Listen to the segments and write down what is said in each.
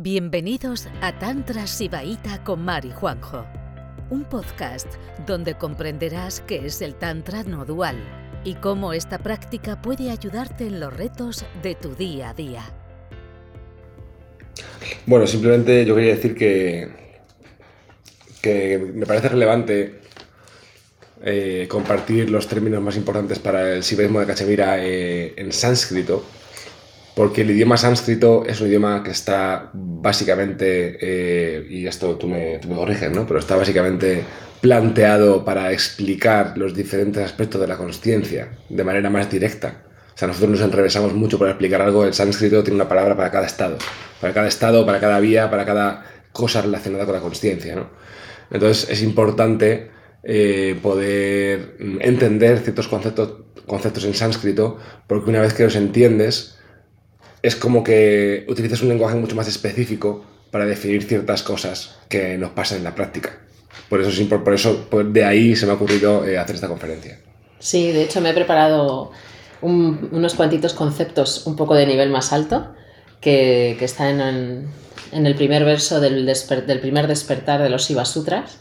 Bienvenidos a Tantra Sibaíta con Mari Juanjo, un podcast donde comprenderás qué es el Tantra no dual y cómo esta práctica puede ayudarte en los retos de tu día a día. Bueno, simplemente yo quería decir que, que me parece relevante eh, compartir los términos más importantes para el sibaísmo de Cachemira eh, en sánscrito porque el idioma sánscrito es un idioma que está básicamente, eh, y esto tú me, tú me corriges, ¿no? pero está básicamente planteado para explicar los diferentes aspectos de la consciencia de manera más directa. O sea, nosotros nos enrevesamos mucho para explicar algo, el sánscrito tiene una palabra para cada estado, para cada estado, para cada vía, para cada cosa relacionada con la consciencia. ¿no? Entonces es importante eh, poder entender ciertos conceptos, conceptos en sánscrito, porque una vez que los entiendes, es como que utilizas un lenguaje mucho más específico para definir ciertas cosas que nos pasan en la práctica. Por eso, por eso de ahí se me ha ocurrido eh, hacer esta conferencia. Sí, de hecho me he preparado unos cuantitos conceptos un poco de nivel más alto que, que están en, el primer verso del, primer despertar de los Shiva Sutras.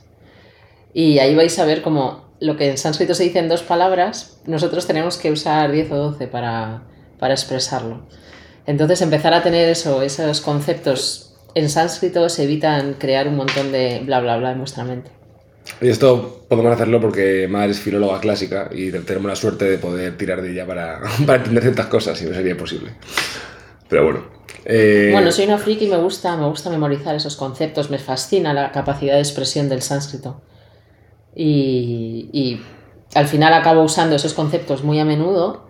Y ahí vais a ver cómo lo que en sánscrito se dice en dos palabras, nosotros tenemos que usar 10 o 12 para, para expresarlo. Entonces empezar a tener eso, esos conceptos en sánscrito se evitan crear un montón de bla bla bla en nuestra mente. Y esto podemos hacerlo porque Mar es filóloga clásica y tenemos la suerte de poder tirar de ella para, para entender ciertas cosas, y no sería posible. Pero bueno. Eh... Bueno, soy una friki y me gusta, me gusta memorizar esos conceptos, me fascina la capacidad de expresión del sánscrito. Y, y al final acabo usando esos conceptos muy a menudo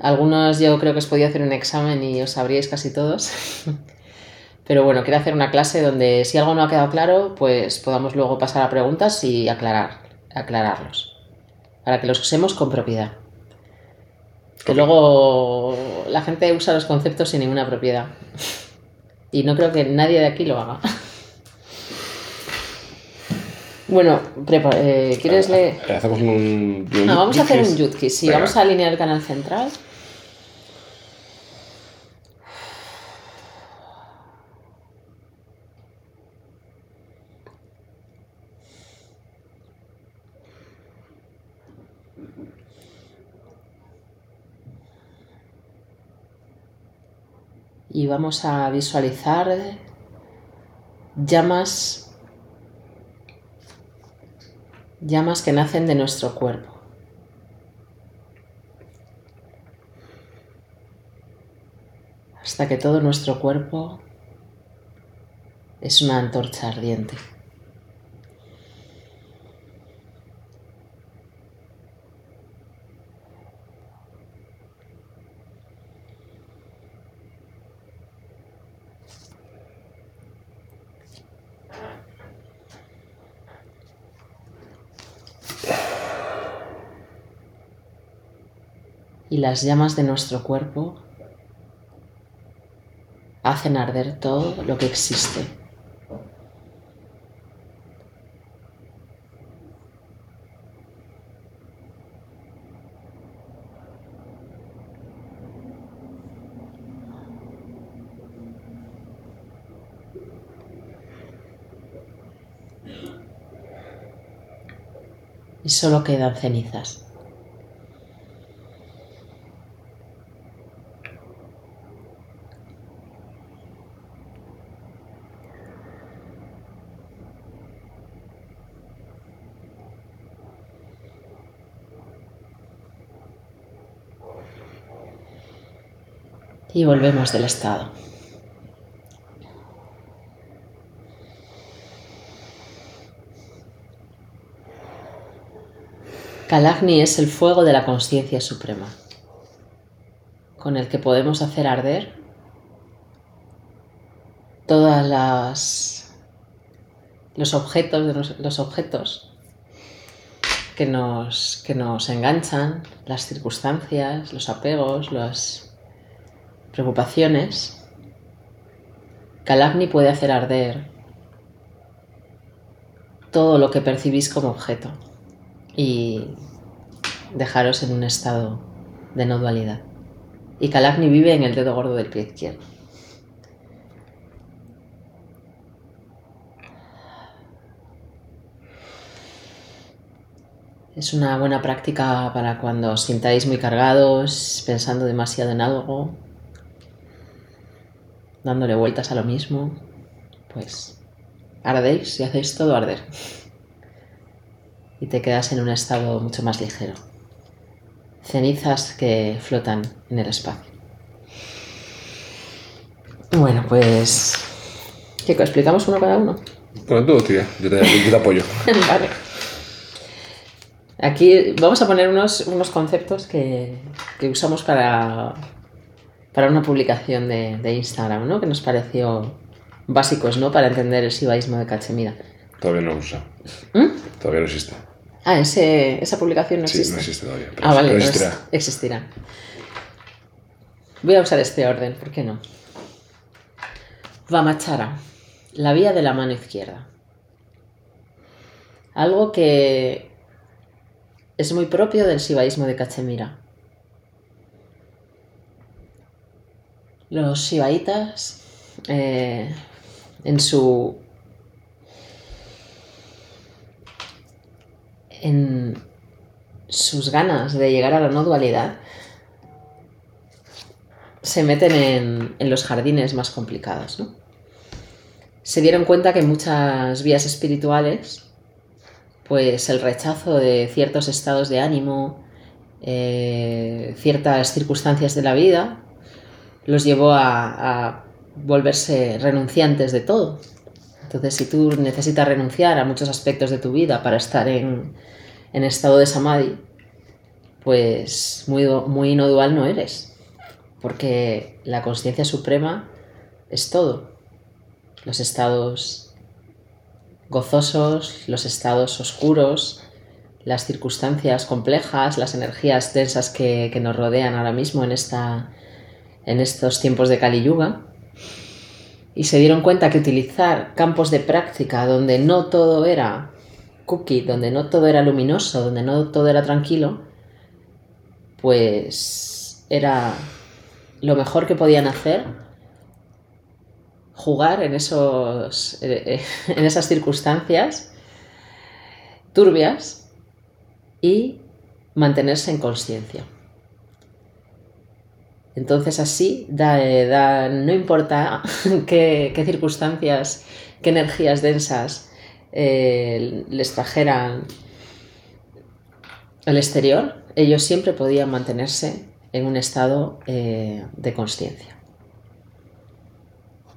algunos yo creo que os podía hacer un examen y os sabríais casi todos. Pero bueno, quiero hacer una clase donde si algo no ha quedado claro, pues podamos luego pasar a preguntas y aclarar, aclararlos. Para que los usemos con propiedad. Que luego la gente usa los conceptos sin ninguna propiedad. Y no creo que nadie de aquí lo haga. Bueno, eh, ¿quieres leer? Hacemos un, no, vamos a hacer un yutki, sí, vamos a alinear el canal central. Y vamos a visualizar llamas llamas que nacen de nuestro cuerpo. Hasta que todo nuestro cuerpo es una antorcha ardiente. Las llamas de nuestro cuerpo hacen arder todo lo que existe. Y solo quedan cenizas. Y volvemos del estado. Kalagni es el fuego de la conciencia suprema, con el que podemos hacer arder todas las los objetos, los objetos que nos, que nos enganchan, las circunstancias, los apegos, los preocupaciones, Kalabni puede hacer arder todo lo que percibís como objeto y dejaros en un estado de no dualidad. Y Kalabni vive en el dedo gordo del pie izquierdo. Es una buena práctica para cuando os sintáis muy cargados, pensando demasiado en algo, dándole vueltas a lo mismo. Pues ardéis y hacéis todo arder. Y te quedas en un estado mucho más ligero. Cenizas que flotan en el espacio. Bueno, pues. ¿Qué? ¿Explicamos uno cada uno? Bueno, tú, tía, yo te, yo te apoyo. vale. Aquí vamos a poner unos, unos conceptos que, que usamos para, para una publicación de, de Instagram, ¿no? Que nos pareció básicos, ¿no? Para entender el sibaísmo de Cachemira. Todavía no lo usa. ¿Mm? Todavía no existe. Ah, ese, esa publicación no Sí, existe. no existe todavía. Pero, Ah, vale, pero existirá. existirá. Voy a usar este orden, ¿por qué no? Vamachara, la vía de la mano izquierda. Algo que es muy propio del sibaísmo de Cachemira. Los shivaitas, eh, en su en sus ganas de llegar a la no dualidad, se meten en, los jardines más complicados. ¿no? Se dieron cuenta que muchas vías espirituales, pues el rechazo de ciertos estados de ánimo, eh, ciertas circunstancias de la vida, los llevó a, volverse renunciantes de todo. Entonces, si tú necesitas renunciar a muchos aspectos de tu vida para estar en, estado de samadhi, pues muy, muy no dual no eres. Porque la conciencia suprema es todo. Los estados gozosos, los estados oscuros, las circunstancias complejas, las energías densas que, que nos rodean ahora mismo en, esta, en estos tiempos de Kali Yuga. Y se dieron cuenta que utilizar campos de práctica donde no todo era cookie, donde no todo era luminoso, donde no todo era tranquilo, pues era lo mejor que podían hacer jugar en esos eh, en esas circunstancias turbias y mantenerse en conciencia. Entonces así da, eh, da- no importa qué, circunstancias, qué energías densas eh, les trajeran al exterior, ellos siempre podían mantenerse en un estado eh, de conciencia.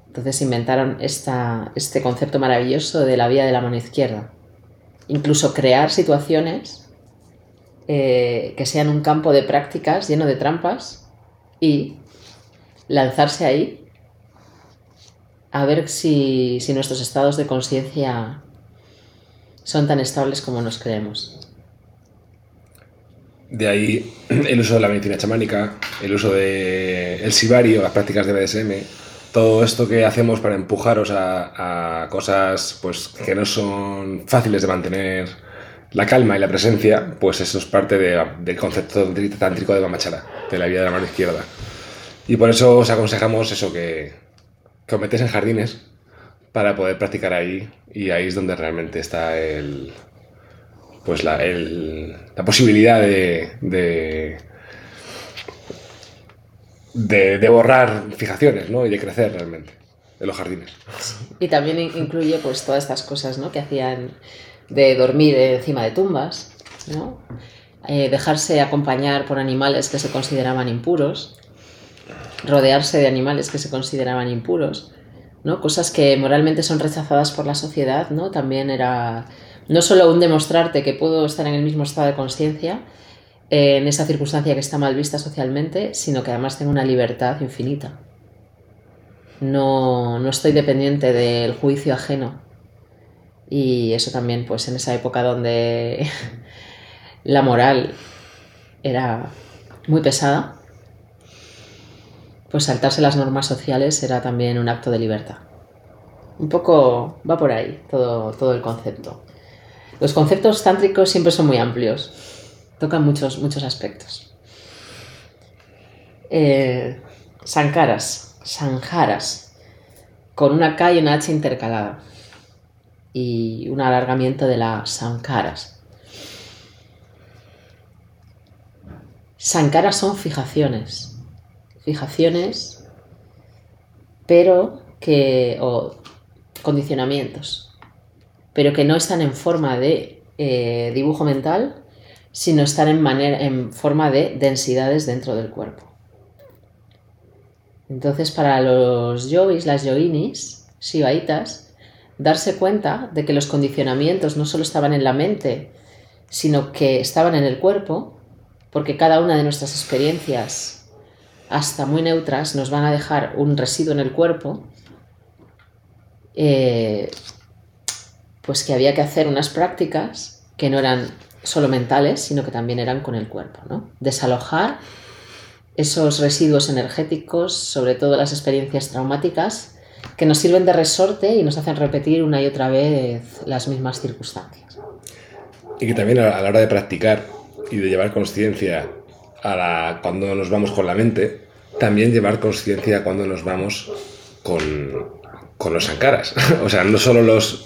Entonces inventaron este concepto maravilloso de la vía de la mano izquierda. Incluso crear situaciones que sean un campo de prácticas lleno de trampas y lanzarse ahí a ver si, si nuestros estados de conciencia son tan estables como nos creemos. De ahí el uso de la medicina chamánica, el uso del el sibario, las prácticas de BDSM, todo esto que hacemos para empujaros a, a cosas pues, que no son fáciles de mantener la calma y la presencia, pues eso es parte de- del concepto tántrico de Mamachara, de la vía de la mano izquierda. Y por eso os aconsejamos eso, que, que os metéis en jardines para poder practicar ahí, y ahí es donde realmente está el, pues la, el- la posibilidad de, de, de- de borrar fijaciones ¿no? y de crecer realmente en los jardines. Y también in- incluye pues todas estas cosas ¿no? que hacían de dormir encima de tumbas, ¿no? Eh, dejarse acompañar por animales que se consideraban impuros, rodearse de animales que se consideraban impuros, ¿no? cosas que moralmente son rechazadas por la sociedad, ¿no? también era no solo un demostrarte que puedo estar en el mismo estado de conciencia, eh, en esa circunstancia que está mal vista socialmente, sino que además tengo una libertad infinita. No, no estoy dependiente del juicio ajeno. Y eso también, pues en esa época donde la moral era muy pesada, pues saltarse las normas sociales era también un acto de libertad. Un poco va por ahí todo, todo el concepto. Los conceptos tántricos siempre son muy amplios, tocan muchos, muchos aspectos. Eh, sankaras, sanjaras, con una K y una H intercalada y un alargamiento de las sankaras. Sankaras son fijaciones. Fijaciones, pero que. o condicionamientos. Pero que no están en forma de eh, dibujo mental, sino están en, manera, en forma de densidades dentro del cuerpo. Entonces, para los yogis, las yoginis, shivaitas, darse cuenta de que los condicionamientos no solo estaban en la mente, sino que estaban en el cuerpo, porque cada una de nuestras experiencias, hasta muy neutras, nos van a dejar un residuo en el cuerpo, eh, pues que había que hacer unas prácticas que no eran solo mentales, sino que también eran con el cuerpo, ¿no? Desalojar esos residuos energéticos, sobre todo las experiencias traumáticas, que nos sirven de resorte y nos hacen repetir una y otra vez las mismas circunstancias. Y que también a la hora de practicar y de llevar conciencia a la, cuando nos vamos con la mente, también llevar conciencia cuando nos vamos con, con los sankaras. o sea, no solo los,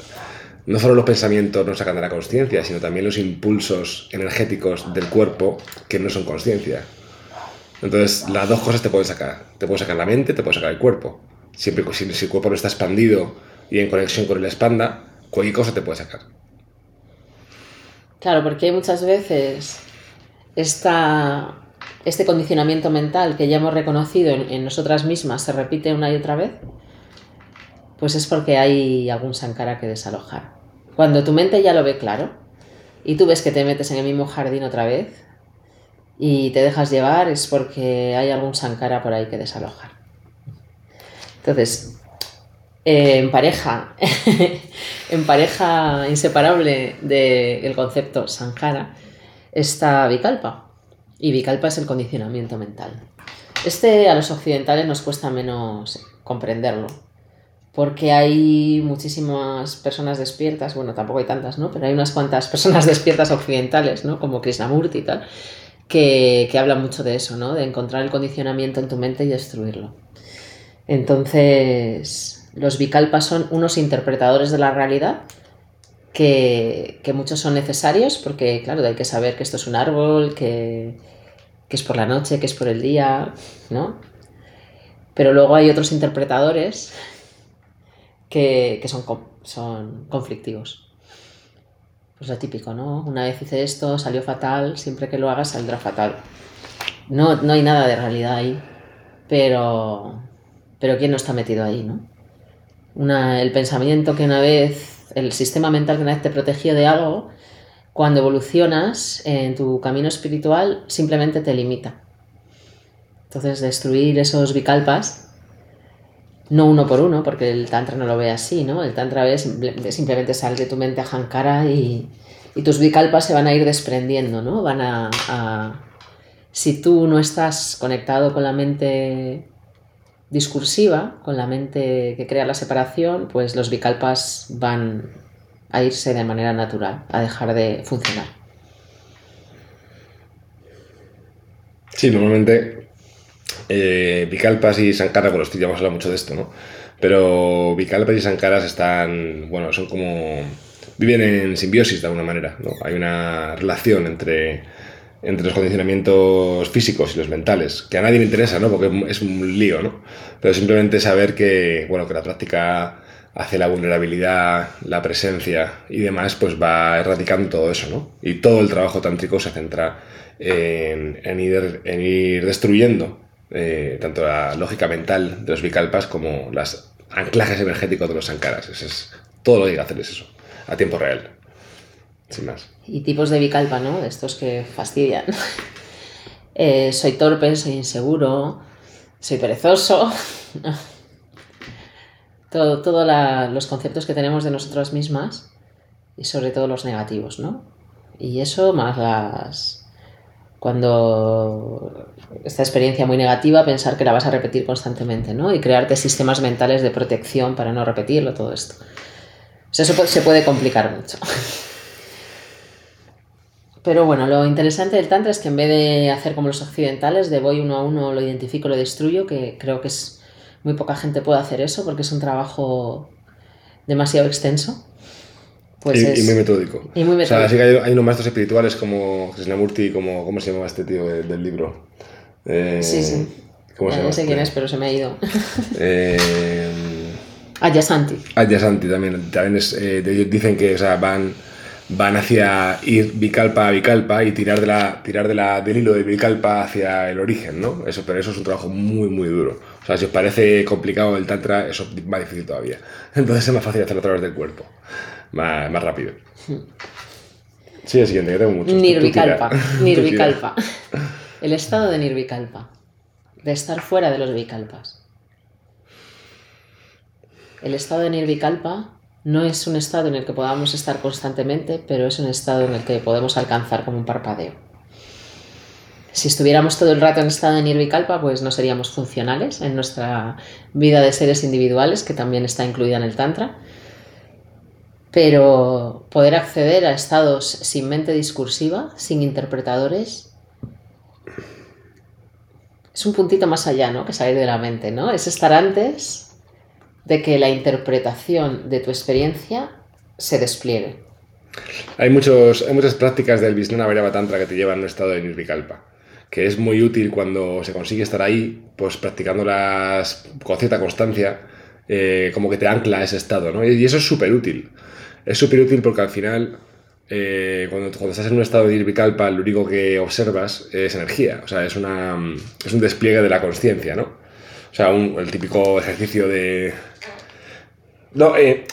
no solo los pensamientos nos sacan de la conciencia, sino también los impulsos energéticos del cuerpo que no son conciencia. Entonces, las dos cosas te pueden sacar. Te puede sacar la mente, te puede sacar el cuerpo. Siempre si, si el cuerpo no está expandido y en conexión con el espanda, cualquier cosa te puede sacar. Claro, porque hay muchas veces esta, este condicionamiento mental que ya hemos reconocido en, nosotras mismas se repite una y otra vez, pues es porque hay algún sankara que desalojar. Cuando tu mente ya lo ve claro y tú ves que te metes en el mismo jardín otra vez y te dejas llevar, es porque hay algún sankara por ahí que desalojar. Entonces, eh, en pareja, en pareja inseparable del concepto sankara, está Vikalpa. Y Vikalpa es el condicionamiento mental. Este a los occidentales nos cuesta menos comprenderlo, porque hay muchísimas personas despiertas, bueno, tampoco hay tantas, ¿no? Pero hay unas cuantas personas despiertas occidentales, ¿no? Como Krishnamurti y tal, que, que hablan mucho de eso, ¿no? De encontrar el condicionamiento en tu mente y destruirlo. Entonces, los Vikalpas son unos interpretadores de la realidad que, muchos son necesarios porque, claro, hay que saber que esto es un árbol, que, es por la noche, que es por el día, ¿no? Pero luego hay otros interpretadores que, son, son conflictivos. Pues lo típico, ¿no? Una vez hice esto, salió fatal, siempre que lo hagas saldrá fatal. No, no hay nada de realidad ahí, pero, pero ¿quién no está metido ahí, no? el pensamiento que una vez el sistema mental que una vez te protegió de algo, cuando evolucionas en tu camino espiritual, simplemente te limita. Entonces, destruir esos vikalpas, no uno por uno, porque el Tantra no lo ve así, ¿no? El Tantra es simplemente sal de tu mente a Hankara y, tus vikalpas se van a ir desprendiendo, ¿no? Van a. Si tú no estás conectado con la mente discursiva, con la mente que crea la separación, pues los bikalpas van a irse de manera natural, a dejar de funcionar. Sí, normalmente eh, Vikalpas y Sankaras, bueno, ya hemos hablado mucho de esto, ¿no? Pero Vikalpas y Sankaras están, bueno, son como... viven en simbiosis de alguna manera, ¿no? Hay una relación entre entre los condicionamientos físicos y los mentales, que a nadie le interesa, ¿no? Porque es un lío, ¿no? Pero simplemente saber que, bueno, que la práctica hace la vulnerabilidad, la presencia y demás, pues va erradicando todo eso, ¿no? Y todo el trabajo tántrico se centra en, ir, en ir, destruyendo eh, tanto la lógica mental de los vikalpas como los anclajes energéticos de los sankaras. Eso es, todo lo que hay que hacer es eso, a tiempo real. Y tipos de bicalpa, ¿no? Estos que fastidian. Eh, soy torpe, soy inseguro, soy perezoso. Todos todo los conceptos que tenemos de nosotras mismas y sobre todo los negativos, ¿no? Y eso más las... Cuando esta experiencia muy negativa, pensar que la vas a repetir constantemente, ¿no? Y crearte sistemas mentales de protección para no repetirlo, todo esto. eso se puede complicar mucho. Pero bueno, lo interesante del Tantra es que en vez de hacer como los occidentales, de voy uno a uno, lo identifico, lo destruyo, que creo que es muy poca gente puede hacer eso porque es un trabajo demasiado extenso. Pues y, es- y muy metódico. y muy O sea, metódico. sí que hay, hay unos maestros espirituales como Krishnamurti, como, ¿cómo se llama este tío de- del libro? Eh, Sí, sí. ¿Cómo se Ya llama? no sé este? quién es, pero se me ha ido. Eh, Ayasanti. Adyasanti también, también es, eh, dicen que o sea, van, van hacia ir Vikalpa a Vikalpa y tirar, de la, tirar de la, del hilo de Vikalpa hacia el origen, ¿no? Eso, pero eso es un trabajo muy, muy duro. O sea, si os parece complicado el Tantra, eso es más difícil todavía. Entonces es más fácil hacerlo a través del cuerpo, más, más rápido. Sí, el siguiente, que tengo tú Nirvikalpa. Nirvikalpa. El estado de Nirvikalpa. De estar fuera de los Vikalpas. El estado de Nirvikalpa no es un estado en el que podamos estar constantemente, pero es un estado en el que podemos alcanzar como un parpadeo. Si estuviéramos todo el rato en estado de Nirvikalpa, pues no seríamos funcionales en nuestra vida de seres individuales, que también está incluida en el Tantra. Pero poder acceder a estados sin mente discursiva, sin interpretadores, es un puntito más allá, ¿no? Que salir de la mente, ¿no? Es estar antes de que la interpretación de tu experiencia se despliegue. Hay, muchos, hay muchas prácticas del Vijnana Vairava Tantra que te llevan a un estado de Nirvikalpa, que es muy útil cuando se consigue estar ahí, pues practicándolas con cierta constancia, eh, como que te ancla a ese estado, ¿no? Y eso es súper útil. Es súper útil porque al final, eh, cuando, cuando estás en un estado de Nirvikalpa, lo único que observas es energía, o sea, es, una, es un despliegue de la conciencia, ¿no? O sea, un- el típico ejercicio de... No, eh,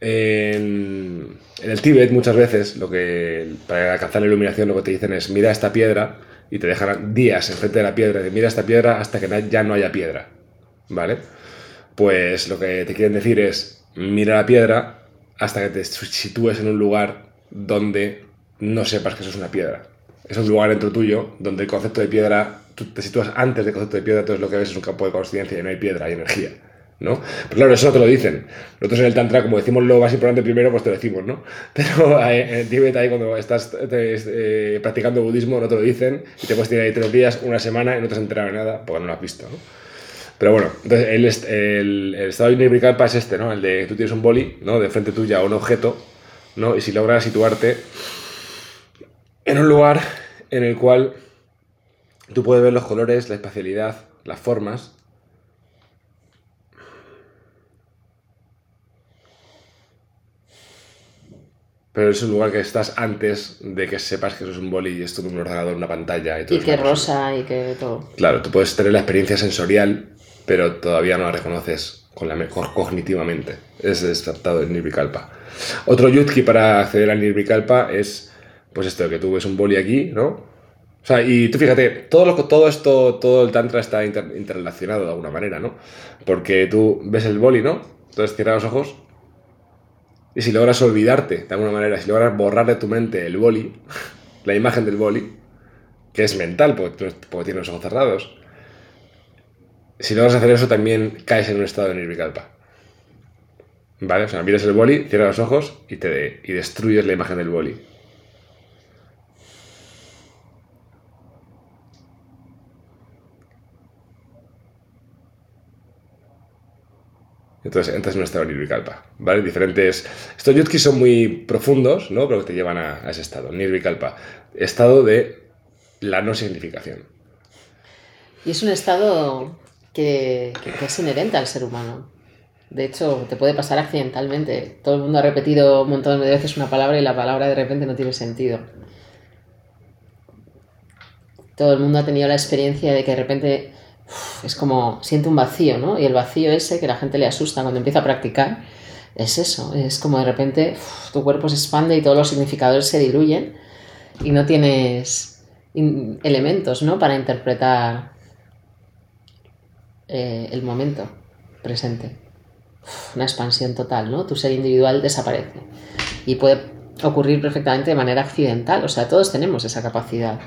en, el Tíbet muchas veces lo que para alcanzar la iluminación lo que te dicen es mira esta piedra y te dejan días enfrente de la piedra de mira esta piedra hasta que ya no haya piedra, ¿vale? Pues lo que te quieren decir es mira la piedra hasta que te sitúes en un lugar donde no sepas que eso es una piedra. Es un lugar dentro tuyo donde el concepto de piedra, te sitúas antes del concepto de piedra, entonces lo que ves es un campo de conciencia y no hay piedra, hay energía. ¿no? Pero claro, eso no te lo dicen. Nosotros en el Tantra, como decimos lo más importante primero, pues te lo decimos, ¿no? Pero eh, en Tíbet, ahí cuando estás te- eh, practicando budismo, no te lo dicen y te puedes tirar ahí tres días, una semana y no te has enterado de nada porque no lo has visto, ¿no? Pero bueno, entonces el, el, el estado de Nirvikalpa es este, ¿no? El de tú tienes un boli, ¿no? De frente tuya o un objeto, ¿no? Y si logras situarte en un lugar en el cual tú puedes ver los colores, la espacialidad, las formas, pero es un lugar que estás antes de que sepas que eso es un boli y esto es un ordenador, una pantalla y todo Y que rosa y que todo. Claro, tú puedes tener la experiencia sensorial, pero todavía no la reconoces con la me- co- cognitivamente. Es despertado en Nirvikalpa. Otro yutki para acceder al Nirvikalpa es, pues esto, que tú ves un boli aquí, ¿no? O sea, y tú fíjate, todo, lo, todo esto, todo el tantra está inter- interrelacionado de alguna manera, ¿no? Porque tú ves el boli, ¿no? Entonces cierras los ojos y si logras olvidarte de alguna manera, si logras borrar de tu mente el boli, la imagen del boli, que es mental porque, porque tienes los ojos cerrados, si logras hacer eso también caes en un estado de nirvikalpa. ¿Vale? O sea, miras el boli, cierras los ojos y, te, y destruyes la imagen del boli. Entonces entras en un estado nirvikalpa, ¿vale? Diferentes... Estos yutkis son muy profundos, ¿no? Pero te llevan a, ese estado, nirvikalpa. Estado de la no significación. Y es un estado que, que- es inherente al ser humano. De hecho, te puede pasar accidentalmente. Todo el mundo ha repetido un montón de veces una palabra y la palabra de repente no tiene sentido. Todo el mundo ha tenido la experiencia de que de repente es como siente un vacío, ¿no? Y el vacío ese que la gente le asusta cuando empieza a practicar es eso. Es como de repente tu cuerpo se expande y todos los significadores se diluyen y no tienes elementos, ¿no? Para interpretar eh, el momento presente. Una expansión total, ¿no? Tu ser individual desaparece. Y puede ocurrir perfectamente de manera accidental. O sea, todos tenemos esa capacidad.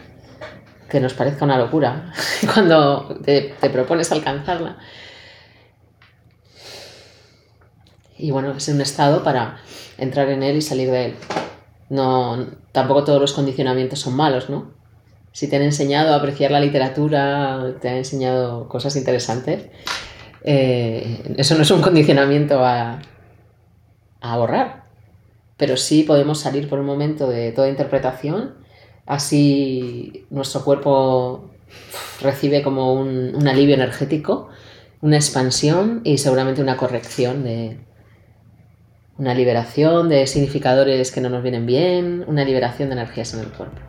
Que nos parezca una locura cuando te, propones alcanzarla. Y bueno, es un estado para entrar en él y salir de él. No, tampoco todos los condicionamientos son malos, ¿no? Si te han enseñado a apreciar la literatura, te han enseñado cosas interesantes, eh, eso no es un condicionamiento a, a borrar. pero sí podemos salir por un momento de toda interpretación, así nuestro cuerpo recibe como un, alivio energético, una expansión y seguramente una corrección de una liberación de significadores que no nos vienen bien, una liberación de energías en el cuerpo.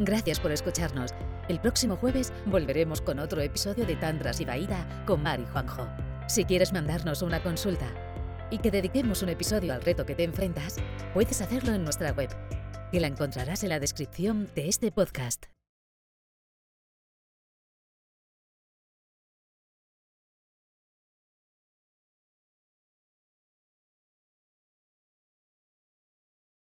Gracias por escucharnos. El próximo jueves volveremos con otro episodio de Tantras y Baida con Mari Juanjo. Si quieres mandarnos una consulta y que dediquemos un episodio al reto que te enfrentas, puedes hacerlo en nuestra web, que la encontrarás en la descripción de este podcast.